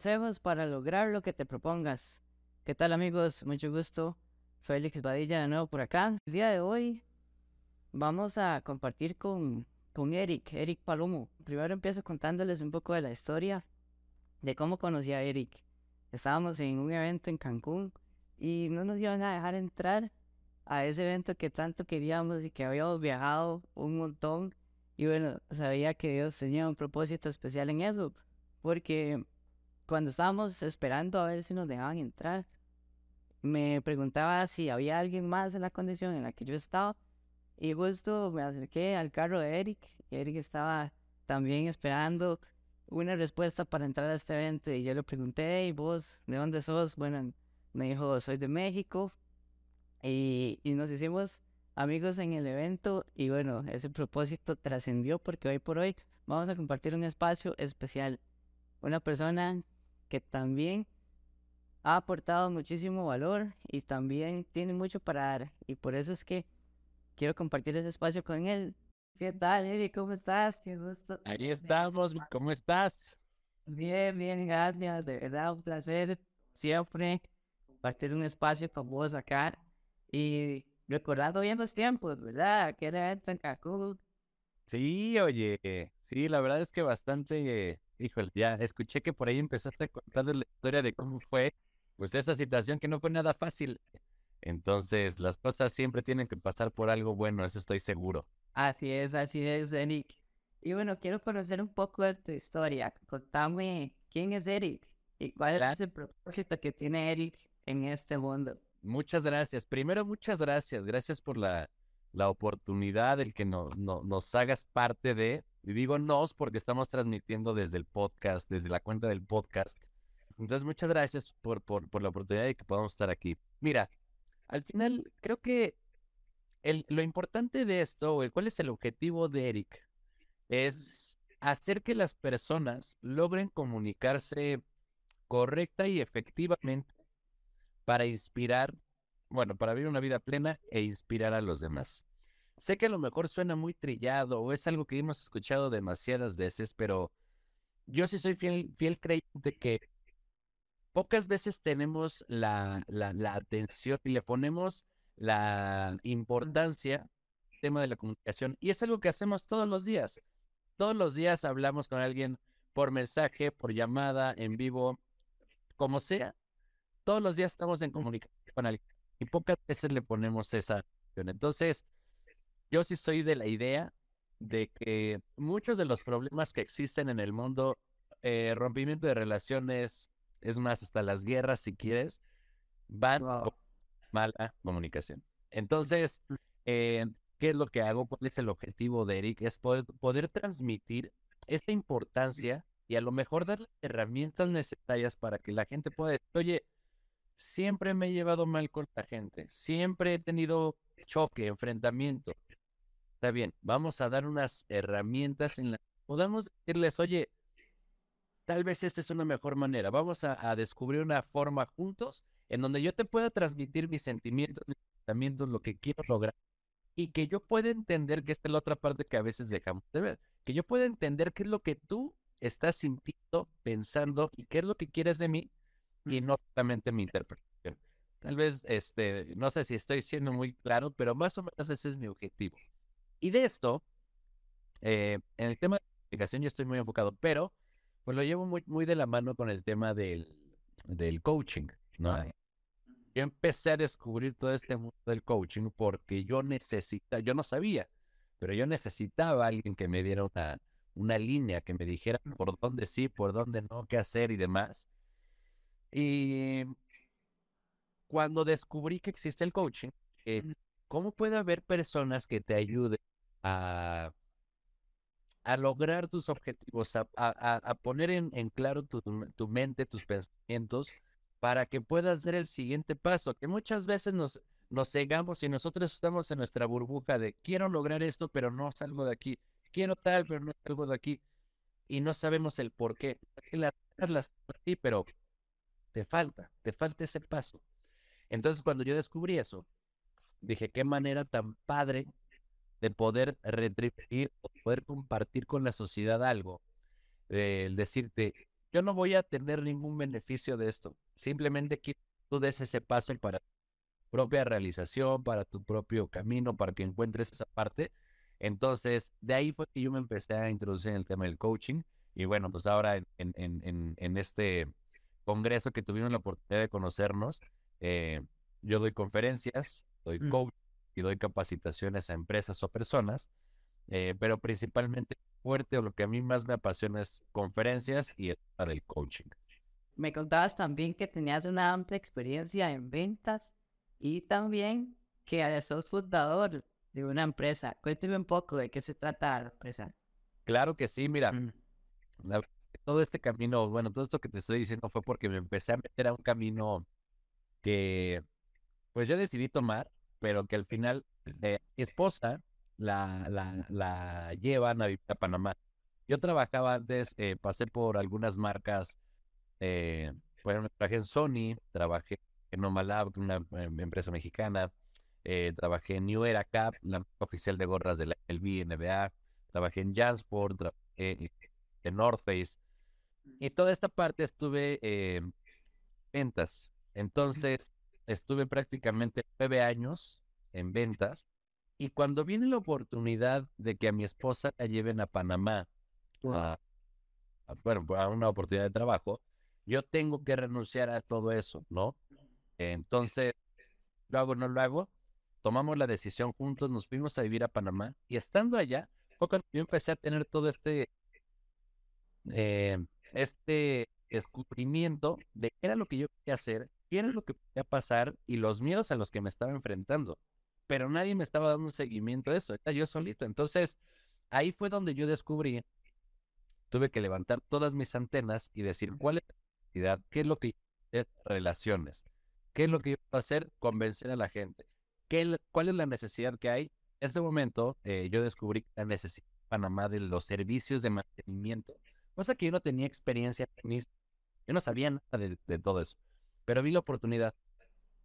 consejos para lograr lo que te propongas. ¿Qué tal amigos? Mucho gusto. Félix Badilla de nuevo por acá. El día de hoy vamos a compartir con, con Eric, Eric Palomo. Primero empiezo contándoles un poco de la historia de cómo conocí a Eric. Estábamos en un evento en Cancún y no nos iban a dejar entrar a ese evento que tanto queríamos y que habíamos viajado un montón. Y bueno, sabía que Dios tenía un propósito especial en eso, porque cuando estábamos esperando a ver si nos dejaban entrar, me preguntaba si había alguien más en la condición en la que yo estaba. Y justo me acerqué al carro de Eric. Y Eric estaba también esperando una respuesta para entrar a este evento. Y yo le pregunté, ¿y vos de dónde sos? Bueno, me dijo, soy de México. Y, y nos hicimos amigos en el evento. Y bueno, ese propósito trascendió porque hoy por hoy vamos a compartir un espacio especial. Una persona que también ha aportado muchísimo valor y también tiene mucho para dar. Y por eso es que quiero compartir ese espacio con él. ¿Qué tal, Eric? ¿Cómo estás? Qué gusto. Ahí estamos. ¿Cómo estás? Bien, bien, gracias. De verdad, un placer siempre compartir un espacio con vos acá. Y recordando bien los tiempos, ¿verdad? Que era en Cancún. Sí, oye. Sí, la verdad es que bastante híjole, ya escuché que por ahí empezaste a contar la historia de cómo fue, pues esa situación que no fue nada fácil. Entonces, las cosas siempre tienen que pasar por algo bueno, eso estoy seguro. Así es, así es, Eric. Y bueno, quiero conocer un poco de tu historia. Contame quién es Eric y cuál es el propósito que tiene Eric en este mundo. Muchas gracias. Primero, muchas gracias. Gracias por la, la oportunidad, el que no, no, nos hagas parte de, y digo nos porque estamos transmitiendo desde el podcast, desde la cuenta del podcast. Entonces, muchas gracias por, por, por la oportunidad de que podamos estar aquí. Mira, al final creo que el, lo importante de esto, el, cuál es el objetivo de Eric, es hacer que las personas logren comunicarse correcta y efectivamente para inspirar, bueno, para vivir una vida plena e inspirar a los demás. Sé que a lo mejor suena muy trillado o es algo que hemos escuchado demasiadas veces, pero yo sí soy fiel, fiel creyente que pocas veces tenemos la, la, la atención y le ponemos la importancia al tema de la comunicación. Y es algo que hacemos todos los días. Todos los días hablamos con alguien por mensaje, por llamada, en vivo, como sea. Todos los días estamos en comunicación con alguien y pocas veces le ponemos esa atención. Entonces, yo sí soy de la idea de que muchos de los problemas que existen en el mundo, eh, rompimiento de relaciones, es más, hasta las guerras, si quieres, van por mala comunicación. Entonces, eh, ¿qué es lo que hago? ¿Cuál es el objetivo de Eric? Es poder, poder transmitir esta importancia y a lo mejor dar las herramientas necesarias para que la gente pueda decir, oye, siempre me he llevado mal con la gente, siempre he tenido choque, enfrentamiento, está bien, vamos a dar unas herramientas en las que podamos decirles, oye, tal vez esta es una mejor manera, vamos a, descubrir una forma juntos en donde yo te pueda transmitir mis sentimientos, mis pensamientos, lo que quiero lograr, y que yo pueda entender que esta es la otra parte que a veces dejamos de ver, que yo pueda entender qué es lo que tú estás sintiendo, pensando y qué es lo que quieres de mí, y no solamente mi interpretación. Tal vez, este, no sé si estoy siendo muy claro, pero más o menos ese es mi objetivo. Y de esto, eh, en el tema de comunicación yo estoy muy enfocado, pero pues lo llevo muy, muy de la mano con el tema del, del coaching, ¿no? Yo empecé a descubrir todo este mundo del coaching porque yo necesitaba, yo no sabía, pero yo necesitaba a alguien que me diera una, una línea, que me dijera por dónde sí, por dónde no, qué hacer y demás. Y cuando descubrí que existe el coaching, eh, ¿cómo puede haber personas que te ayuden a, a lograr tus objetivos, a, a, poner en, en claro tu, tu, mente, tus pensamientos, para que puedas dar el siguiente paso, que muchas veces nos, nos cegamos y nosotros estamos en nuestra burbuja de quiero lograr esto, pero no salgo de aquí, quiero tal, pero no salgo de aquí, y no sabemos el por qué. Las, las, sí, pero te falta, te falta ese paso. Entonces, cuando yo descubrí eso, dije, qué manera tan padre de poder retribuir o poder compartir con la sociedad algo, el decirte, yo no voy a tener ningún beneficio de esto. Simplemente quiero que tú des ese paso para tu propia realización, para tu propio camino, para que encuentres esa parte. Entonces, de ahí fue que yo me empecé a introducir en el tema del coaching. Y bueno, pues ahora en, en, en, en este congreso que tuvimos la oportunidad de conocernos, eh, yo doy conferencias, doy Mm. coaching y doy capacitaciones a empresas o personas, eh, pero principalmente fuerte o lo que a mí más me apasiona es conferencias y el tema del coaching. Me contabas también que tenías una amplia experiencia en ventas y también que sos fundador de una empresa. Cuénteme un poco de qué se trata la empresa. Claro que sí, mira, Mm. la todo este camino, bueno, todo esto que te estoy diciendo fue porque me empecé a meter a un camino que pues yo decidí tomar, pero que al final eh, mi esposa la, la, la llevan a vivir a Panamá. Yo trabajaba antes, eh, pasé por algunas marcas, eh, bueno, trabajé en Sony, trabajé en Nomalab, una em, empresa mexicana, eh, trabajé en New Era Cap, la oficial de gorras de la trabajé en Jansport, trabajé en North Face, y toda esta parte estuve eh, en ventas. Entonces, estuve prácticamente nueve años en ventas. Y cuando viene la oportunidad de que a mi esposa la lleven a Panamá, a, a- bueno, a una oportunidad de trabajo, yo tengo que renunciar a todo eso, ¿no? Entonces, lo hago, no lo hago. Tomamos la decisión juntos, nos fuimos a vivir a Panamá y estando allá fue cuando yo empecé a tener todo este, eh, este descubrimiento de qué era lo que yo quería hacer, qué era lo que podía pasar y los miedos a los que me estaba enfrentando. Pero nadie me estaba dando un seguimiento a eso, era yo solito. Entonces, ahí fue donde yo descubrí, tuve que levantar todas mis antenas y decir, ¿cuál es la necesidad? ¿Qué es lo que yo? Relaciones. ¿Qué es lo que yo puedo hacer? Convencer a la gente. ¿Qué, ¿Cuál es la necesidad que hay? En ese momento, eh, yo descubrí la necesidad en Panamá de los servicios de mantenimiento, cosa que yo no tenía experiencia Yo no sabía nada de, de todo eso, pero vi la oportunidad.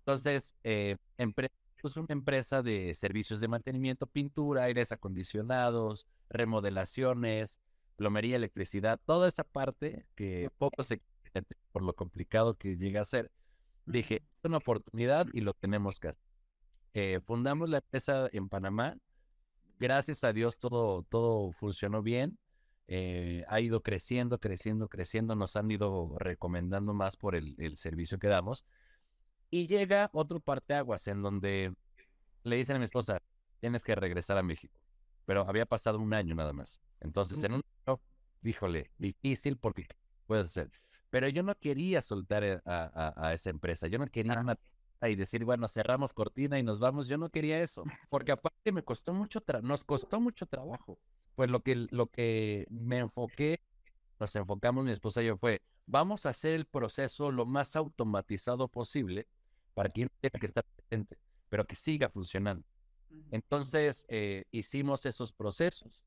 Entonces, eh, empre- puse una empresa de servicios de mantenimiento, pintura, aires acondicionados, remodelaciones, plomería, electricidad, toda esa parte que poco se por lo complicado que llega a ser. Dije, es una oportunidad y lo tenemos que hacer. Eh, fundamos la empresa en Panamá. Gracias a Dios todo, todo funcionó bien. Eh, ha ido creciendo, creciendo, creciendo. Nos han ido recomendando más por el, el servicio que damos. Y llega otro parteaguas en donde le dicen a mi esposa, tienes que regresar a México. Pero había pasado un año nada más. Entonces, en un año, híjole, difícil porque ¿qué puedes hacer. Pero yo no quería soltar eh, a, a- a esa empresa. Yo no quería una- y decir, bueno, cerramos cortina y nos vamos. Yo no quería eso. Porque aparte me costó mucho, tra- nos costó mucho trabajo. Pues lo que, lo que me enfoqué, nos enfocamos mi esposa y yo fue, vamos a hacer el proceso lo más automatizado posible para que no tenga que estar presente, pero que siga funcionando. Entonces, eh, hicimos esos procesos.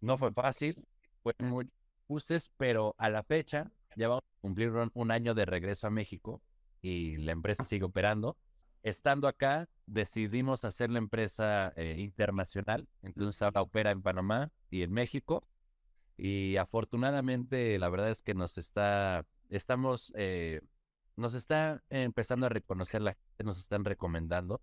No fue fácil, fue muy ajustes, pero a la fecha ya vamos a cumplir un, un año de regreso a México y la empresa sigue operando. Estando acá, decidimos hacer la empresa eh, internacional, entonces ahora opera en Panamá y en México. Y afortunadamente, la verdad es que nos está, estamos, eh, nos está empezando a reconocer la gente, nos están recomendando.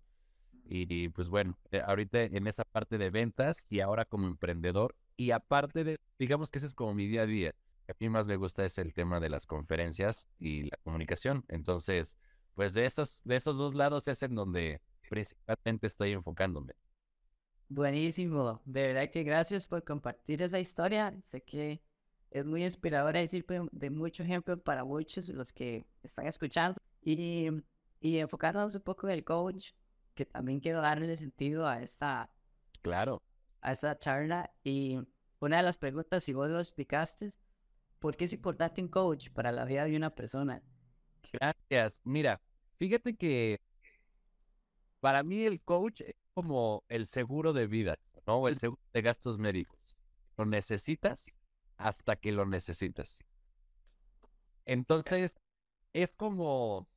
Y, y, pues bueno, eh, ahorita en esa parte de ventas y ahora como emprendedor. Y aparte de, digamos que ese es como mi día a día. A mí más me gusta es el tema de las conferencias y la comunicación. Entonces, pues de esos, de esos dos lados es en donde principalmente estoy enfocándome. Buenísimo, de verdad que gracias por compartir esa historia. Sé que es muy inspiradora y sirve de mucho ejemplo para muchos los que están escuchando. Y, y enfocarnos un poco en el coach, que también quiero darle sentido a esta, Claro. a esta charla. Y una de las preguntas, si vos lo explicaste, ¿por qué es importante un coach para la vida de una persona? Gracias. Mira, fíjate que para mí el coach es como el seguro de vida, ¿no? El seguro de gastos médicos. Lo necesitas hasta que lo necesitas. Entonces, es como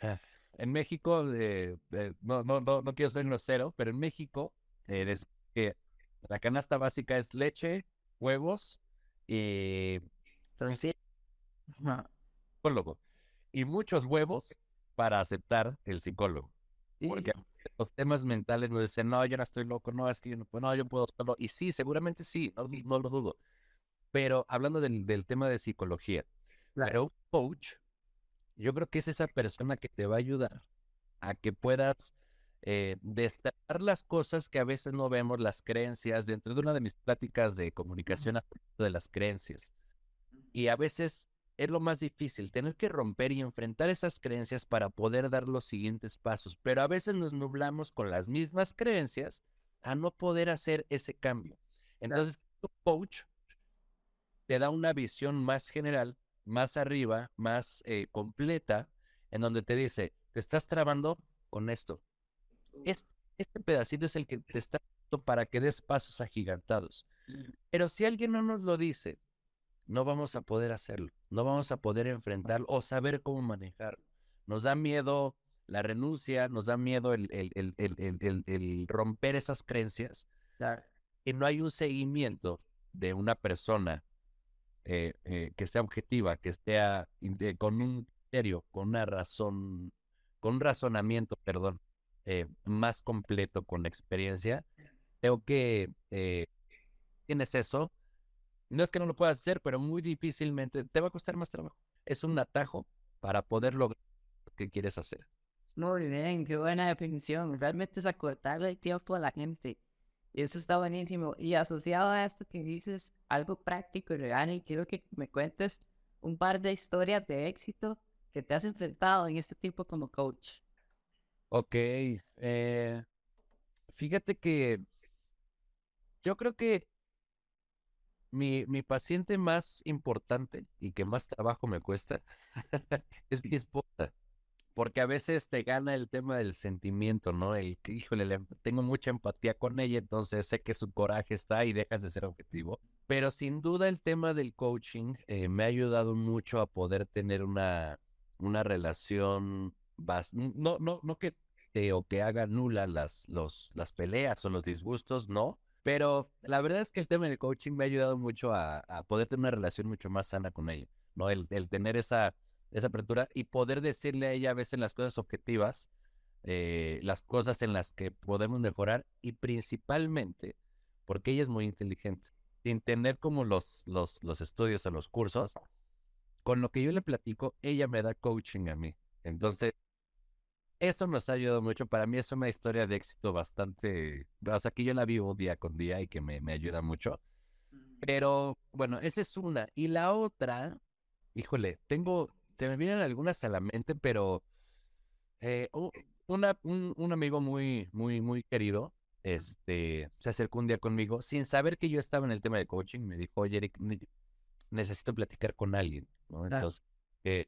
ah, en México, eh, eh, no, no, no, no quiero ser grosero, pero en México, eh, que la canasta básica es leche, huevos y Entonces, psicólogo. Y muchos huevos para aceptar el psicólogo. Porque los temas mentales nos dicen, no, yo no estoy loco, no, es que yo no puedo, no, yo puedo solo. Y sí, seguramente sí, no, no lo dudo. Pero hablando del, del tema de psicología, claro, pero un coach, yo creo que es esa persona que te va a ayudar a que puedas eh, destapar las cosas que a veces no vemos, las creencias, dentro de una de mis pláticas de comunicación de las creencias. Y a veces es lo más difícil, tener que romper y enfrentar esas creencias para poder dar los siguientes pasos. Pero a veces nos nublamos con las mismas creencias a no poder hacer ese cambio. Entonces, tu coach te da una visión más general, más arriba, más eh, completa, en donde te dice, te estás trabando con esto. Es- este pedacito es el que te está para que des pasos agigantados. Pero si alguien no nos lo dice, no vamos a poder hacerlo, no vamos a poder enfrentarlo o saber cómo manejarlo. Nos da miedo la renuncia, nos da miedo el, el- el- el- romper esas creencias y no hay un seguimiento de una persona eh, eh, que sea objetiva, que esté con un criterio, con una razón, con un razonamiento, perdón, eh, más completo, con experiencia. Creo que eh, tienes eso. No es que no lo puedas hacer, pero muy difícilmente te va a costar más trabajo. Es un atajo para poder lograr lo que quieres hacer. Muy bien, qué buena definición. Realmente es acortarle el tiempo a la gente. Y eso está buenísimo. Y asociado a esto que dices, algo práctico y real, y quiero que me cuentes un par de historias de éxito que te has enfrentado en este tiempo como coach. Ok, eh, fíjate que yo creo que mi, mi paciente más importante y que más trabajo me cuesta es mi esposa, porque a veces te gana el tema del sentimiento, ¿no? El que, híjole, le- tengo mucha empatía con ella, entonces sé que su coraje está y dejas de ser objetivo. Pero sin duda el tema del coaching eh, me ha ayudado mucho a poder tener una, una relación, no, no, no que te o que haga nula las, los, las peleas o los disgustos, no. Pero la verdad es que el tema del coaching me ha ayudado mucho a, a poder tener una relación mucho más sana con ella, ¿no? El, el tener esa, esa apertura y poder decirle a ella a veces las cosas objetivas, eh, las cosas en las que podemos mejorar y principalmente porque ella es muy inteligente, sin tener como los, los, los estudios o los cursos, con lo que yo le platico, ella me da coaching a mí. Entonces, eso nos ha ayudado mucho. Para mí es una historia de éxito bastante, o sea, que yo la vivo día con día y que me, me ayuda mucho. Pero bueno, esa es una. Y la otra, híjole, tengo, se me vienen algunas a la mente, pero eh, una, un, un amigo muy, muy, muy querido, este, se acercó un día conmigo sin saber que yo estaba en el tema de coaching. Me dijo, oye, Eric, necesito platicar con alguien, ¿no? Entonces, eh,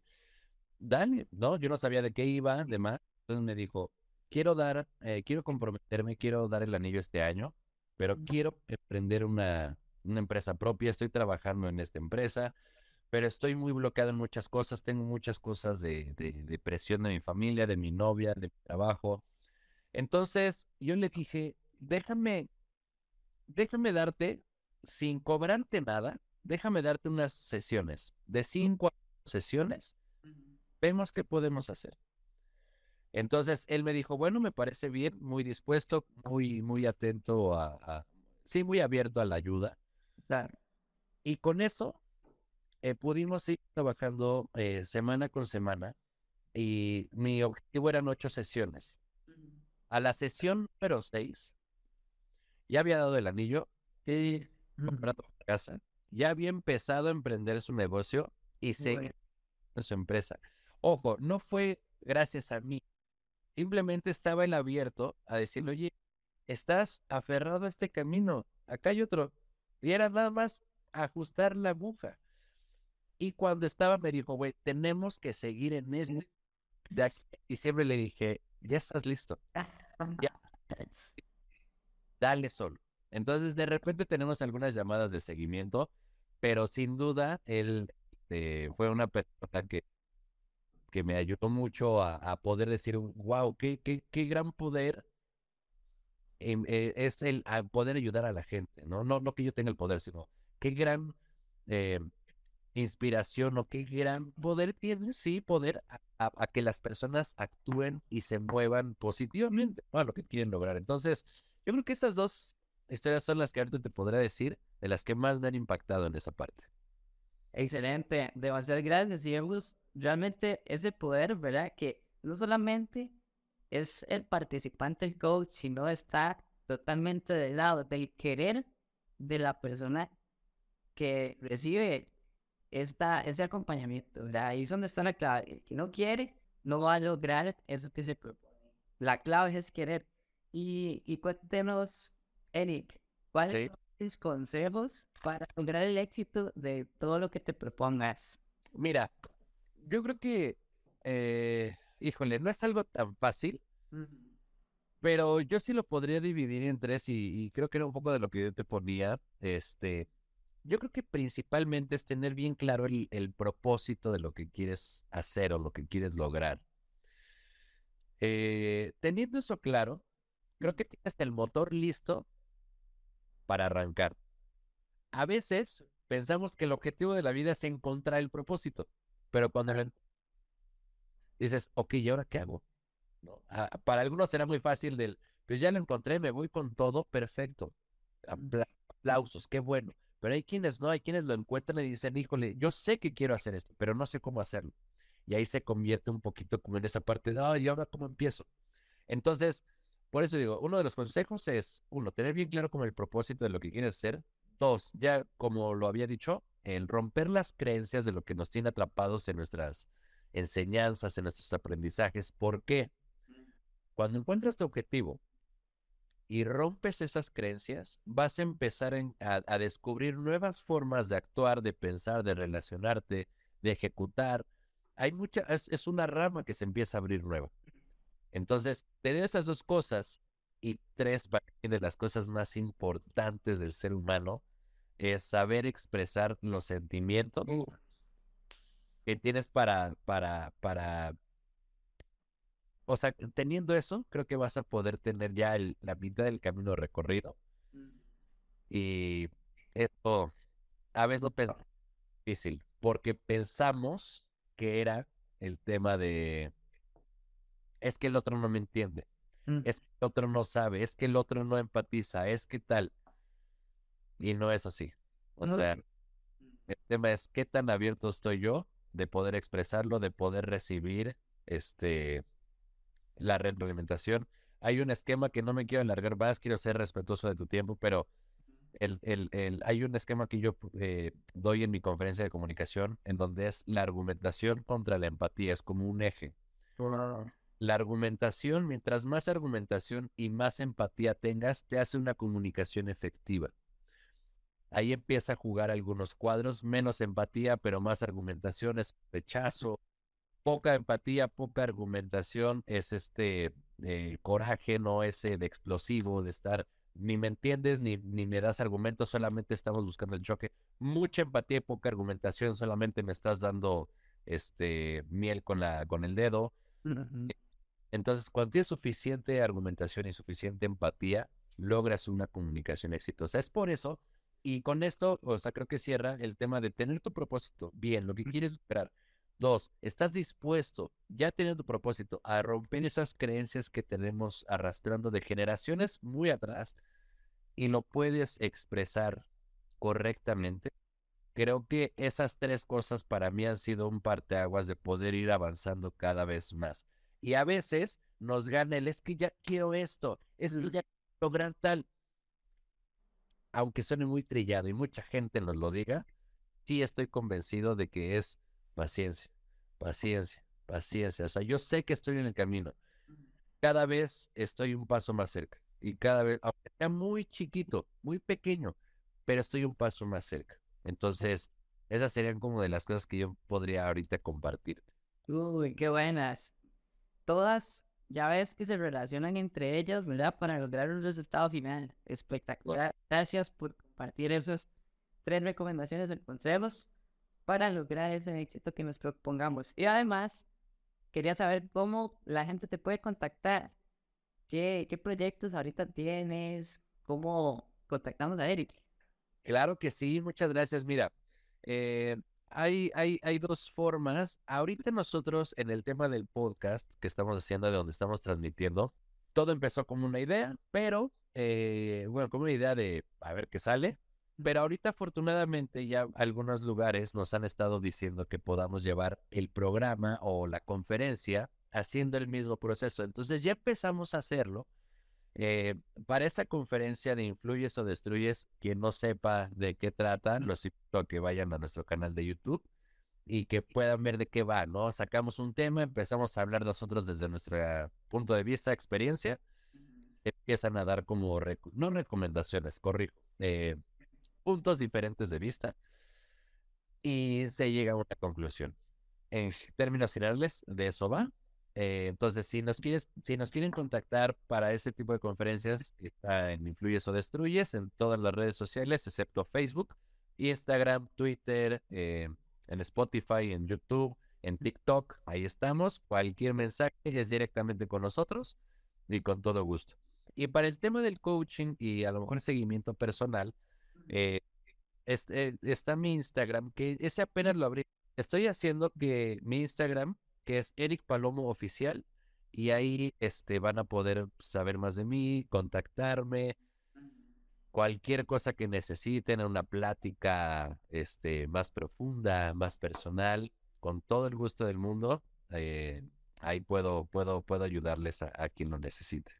dale, ¿no? Yo no sabía de qué iba, demás. Entonces me dijo, quiero dar, eh, quiero comprometerme, quiero dar el anillo este año, pero quiero emprender una, una empresa propia, estoy trabajando en esta empresa, pero estoy muy bloqueado en muchas cosas, tengo muchas cosas de, de, de presión de mi familia, de mi novia, de mi trabajo. Entonces yo le dije, déjame, déjame darte, sin cobrarte nada, déjame darte unas sesiones, de cinco a sesiones, vemos qué podemos hacer. Entonces él me dijo, bueno, me parece bien, muy dispuesto, muy, muy atento a, a- sí, muy abierto a la ayuda. Y con eso eh, pudimos ir trabajando eh, semana con semana y mi objetivo eran ocho sesiones. A la sesión número seis, ya había dado el anillo, Sí. comprado la casa, ya había empezado a emprender su negocio y se Bueno. en su empresa. Ojo, no fue gracias a mí. Simplemente estaba el abierto a decirle, oye, estás aferrado a este camino, acá hay otro. Y era nada más ajustar la aguja. Y cuando estaba me dijo, güey, tenemos que seguir en este. De aquí a diciembre le dije, ya estás listo, dale solo. Entonces de repente tenemos algunas llamadas de seguimiento, pero sin duda él eh, fue una persona que, que me ayudó mucho a, poder decir, wow, qué, qué, qué gran poder eh, es el poder ayudar a la gente, ¿no? No, no que yo tenga el poder, sino qué gran eh, inspiración o qué gran poder tiene, sí, poder a, que las personas actúen y se muevan positivamente a lo que quieren lograr. Entonces, yo creo que estas dos historias son las que ahorita te podré decir, de las que más me han impactado en esa parte. Excelente, demasiadas gracias. Y vemos realmente ese poder, ¿verdad? Que no solamente es el participante, el coach, sino está totalmente del lado del querer de la persona que recibe esta, ese acompañamiento. ¿verdad? Ahí es donde está la clave. El que no quiere, no va a lograr eso que se propone. La clave es querer. Y, y cuéntenos, Eric, ¿cuáles son tus consejos para lograr el éxito de todo lo que te propongas? Mira, yo creo que, eh, híjole, no es algo tan fácil, pero yo sí lo podría dividir en tres y, y, creo que era un poco de lo que yo te ponía. Este, yo creo que principalmente es tener bien claro el, el propósito de lo que quieres hacer o lo que quieres lograr. Eh, teniendo eso claro, creo que tienes el motor listo para arrancar. A veces pensamos que el objetivo de la vida es encontrar el propósito, pero cuando dices, ok, ¿y ahora qué hago? ¿No? Ah, para algunos será muy fácil del, pues ya lo encontré, me voy con todo, perfecto. aplausos, qué bueno. Pero hay quienes no, hay quienes lo encuentran y dicen, híjole, yo sé que quiero hacer esto, pero no sé cómo hacerlo. Y ahí se convierte un poquito como en esa parte de, ay, ¿y ahora cómo empiezo? Entonces, por eso digo, uno de los consejos es, uno, tener bien claro como el propósito de lo que quieres hacer. Dos, ya como lo había dicho, el romper las creencias de lo que nos tiene atrapados en nuestras enseñanzas, en nuestros aprendizajes. ¿Por qué? Cuando encuentras tu objetivo, y rompes esas creencias, vas a empezar a, descubrir nuevas formas de actuar, de pensar, de relacionarte, de ejecutar. Hay mucha, es, una rama que se empieza a abrir nueva. Entonces, tener esas dos cosas y tres de las cosas más importantes del ser humano es saber expresar los sentimientos que tienes para, para, para o sea, teniendo eso, creo que vas a poder tener ya la mitad del camino recorrido. Mm. Y esto a veces lo es difícil, porque pensamos que era el tema de es que el otro no me entiende, mm. es que el otro no sabe, es que el otro no empatiza, es que tal. Y no es así. O sea, el tema es qué tan abierto estoy yo de poder expresarlo, de poder recibir este la retroalimentación. Hay un esquema que no me quiero alargar más, quiero ser respetuoso de tu tiempo, pero el, el, el, hay un esquema que yo eh, doy en mi conferencia de comunicación en donde es la argumentación contra la empatía, es como un eje. La argumentación, mientras más argumentación y más empatía tengas, te hace una comunicación efectiva. Ahí empieza a jugar algunos cuadros, menos empatía, pero más argumentación, es rechazo, poca empatía, poca argumentación, es este eh, coraje, no ese de explosivo, de estar, ni me entiendes, ni, ni me das argumentos, solamente estamos buscando el choque. Mucha empatía y poca argumentación, solamente me estás dando este miel con la, con el dedo. Entonces, cuando tienes suficiente argumentación y suficiente empatía, logras una comunicación exitosa. Es por eso, y con esto, o sea, creo que cierra el tema de tener tu propósito bien, lo que quieres lograr Dos, estás dispuesto, ya teniendo tu propósito, a romper esas creencias que tenemos arrastrando de generaciones muy atrás y lo puedes expresar correctamente. Creo que esas tres cosas para mí han sido un parteaguas de poder ir avanzando cada vez más. Y a veces nos gana el es que ya quiero esto, es que ya quiero lograr tal. Aunque suene muy trillado y mucha gente nos lo diga, sí estoy convencido de que es Paciencia, paciencia, paciencia. O sea, yo sé que estoy en el camino. Cada vez estoy un paso más cerca. Y cada vez, aunque sea muy chiquito, muy pequeño, pero estoy un paso más cerca. Entonces, esas serían como de las cosas que yo podría ahorita compartirte. Uy, qué buenas. Todas, ya ves que se relacionan entre ellas, ¿verdad? Para lograr un resultado final. Espectacular. Gracias por compartir esas tres recomendaciones y consejos para lograr ese éxito que nos propongamos. Y además, quería saber cómo la gente te puede contactar. ¿Qué, qué proyectos ahorita tienes? ¿Cómo contactamos a Eric? Claro que sí, muchas gracias. Mira, eh, hay, hay, hay dos formas. Ahorita nosotros en el tema del podcast que estamos haciendo, de donde estamos transmitiendo, todo empezó como una idea, pero, eh, bueno, como una idea de a ver qué sale. Pero ahorita afortunadamente ya algunos lugares nos han estado diciendo que podamos llevar el programa o la conferencia haciendo el mismo proceso. Entonces ya empezamos a hacerlo. Eh, para esta conferencia de Influyes o Destruyes, quien no sepa de qué trata, los invito a que vayan a nuestro canal de YouTube y que puedan ver de qué va, ¿no? Sacamos un tema, empezamos a hablar nosotros desde nuestro punto de vista, experiencia, empiezan a dar como, no recomendaciones, corrijo, eh, puntos diferentes de vista y se llega a una conclusión. En términos generales, de eso va. Eh, entonces, si nos, quieres, si nos quieren contactar para ese tipo de conferencias, está en Influyes o Destruyes, en todas las redes sociales, excepto Facebook, Instagram, Twitter, eh, en Spotify, en YouTube, en TikTok, ahí estamos. Cualquier mensaje es directamente con nosotros y con todo gusto. Y para el tema del coaching y a lo mejor seguimiento personal, eh, eh, está mi Instagram, que ese apenas lo abrí. Estoy haciendo que mi Instagram, que es Eric Palomo Oficial, y ahí este, van a poder saber más de mí, contactarme, cualquier cosa que necesiten, una plática este, más profunda, más personal, con todo el gusto del mundo, eh, ahí puedo, puedo, puedo ayudarles a, quien lo necesite.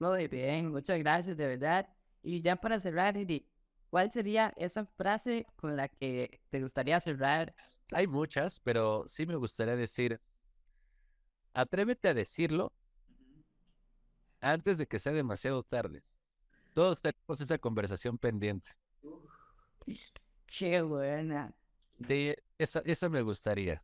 Muy bien, muchas gracias, de verdad. Y ya para cerrar, Eric, ¿cuál sería esa frase con la que te gustaría cerrar? Hay muchas, pero sí me gustaría decir, atrévete a decirlo antes de que sea demasiado tarde. Todos tenemos esa conversación pendiente. Qué buena. De esa, esa me gustaría.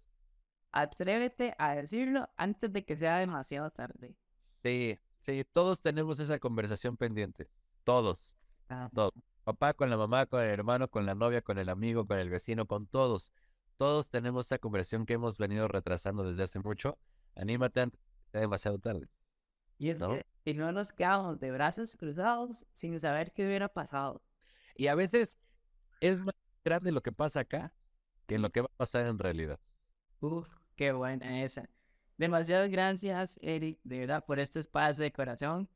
Atrévete a decirlo antes de que sea demasiado tarde. Sí, sí, todos tenemos esa conversación pendiente. Todos. Ah. Todos. Papá con la mamá, con el hermano, con la novia, con el amigo, con el vecino, con todos. Todos tenemos esa conversación que hemos venido retrasando desde hace mucho. Anímate antes sea demasiado tarde. Y es que y no nos quedamos de brazos cruzados sin saber qué hubiera pasado. Y a veces es más grande lo que pasa acá que lo que va a pasar en realidad. Uf, qué buena esa. Demasiadas gracias, Eric, de verdad, por este espacio de corazón.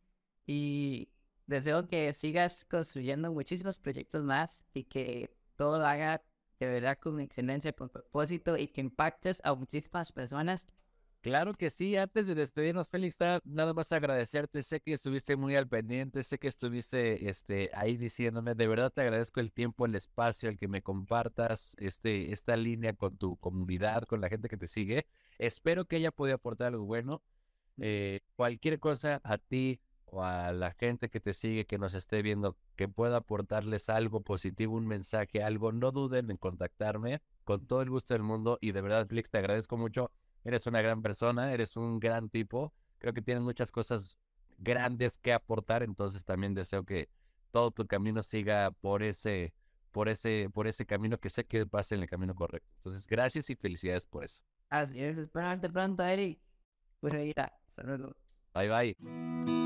Y deseo que sigas construyendo muchísimos proyectos más y que todo lo haga de verdad con excelencia, con propósito y que impactes a muchísimas personas Claro que sí, antes de despedirnos, Félix, nada más agradecerte. Sé que estuviste muy al pendiente, sé que estuviste este, ahí diciéndome, de verdad te agradezco el tiempo, el espacio, el que me compartas este, esta línea con tu comunidad, con la gente que te sigue. Espero que haya podido aportar algo bueno. Eh, cualquier cosa a ti o a la gente que te sigue, que nos esté viendo, que pueda aportarles algo positivo, un mensaje, algo, no duden en contactarme con todo el gusto del mundo. Y de verdad, Félix, te agradezco mucho Eres una gran persona, eres un gran tipo. Creo que tienes muchas cosas grandes que aportar, entonces también deseo que todo tu camino siga por ese por ese por ese camino que sé que pase en el camino correcto. Entonces, gracias y felicidades por eso. Así es, esperarte pronto, Eric. Pues ahí está. Bye bye.